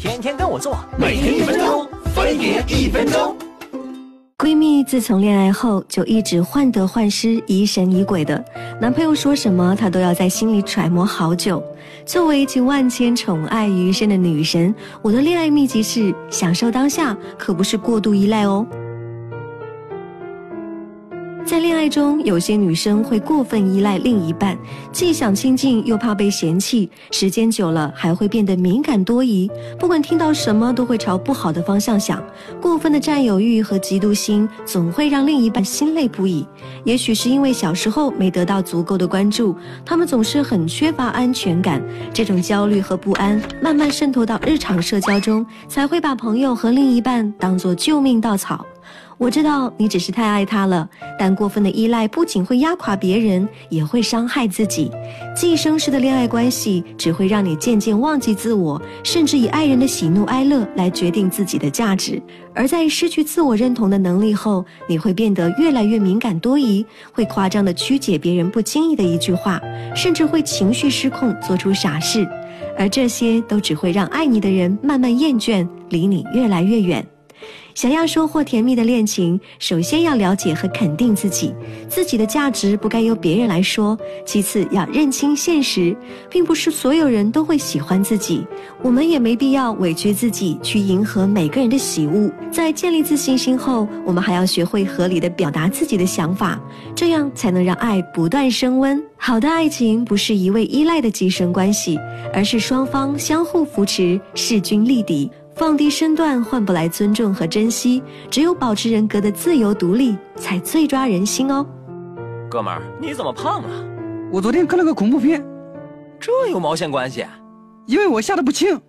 天天跟我做，每天一分钟，分别一分钟。闺蜜自从恋爱后就一直患得患失、疑神疑鬼的，男朋友说什么她都要在心里揣摩好久。作为集万千宠爱于一身的女神，我的恋爱秘籍是享受当下，可不是过度依赖哦。在恋爱中，有些女生会过分依赖另一半，既想亲近又怕被嫌弃，时间久了还会变得敏感多疑，不管听到什么都会朝不好的方向想。过分的占有欲和嫉妒心总会让另一半心累不已。也许是因为小时候没得到足够的关注，他们总是很缺乏安全感，这种焦虑和不安慢慢渗透到日常社交中，才会把朋友和另一半当作救命稻草。我知道你只是太爱他了，但过分的依赖不仅会压垮别人，也会伤害自己。寄生式的恋爱关系只会让你渐渐忘记自我，甚至以爱人的喜怒哀乐来决定自己的价值。而在失去自我认同的能力后，你会变得越来越敏感多疑，会夸张的曲解别人不经意的一句话，甚至会情绪失控，做出傻事。而这些都只会让爱你的人慢慢厌倦，离你越来越远。想要收获甜蜜的恋情，首先要了解和肯定自己，自己的价值不该由别人来说。其次要认清现实，并不是所有人都会喜欢自己，我们也没必要委屈自己去迎合每个人的喜恶。在建立自信心后，我们还要学会合理的表达自己的想法，这样才能让爱不断升温。好的爱情不是一味依赖的寄生关系，而是双方相互扶持，势均力敌。放低身段换不来尊重和珍惜，只有保持人格的自由独立，才最抓人心哦。哥们儿，你怎么胖了？我昨天看了个恐怖片，这有毛线关系？因为我下的不轻。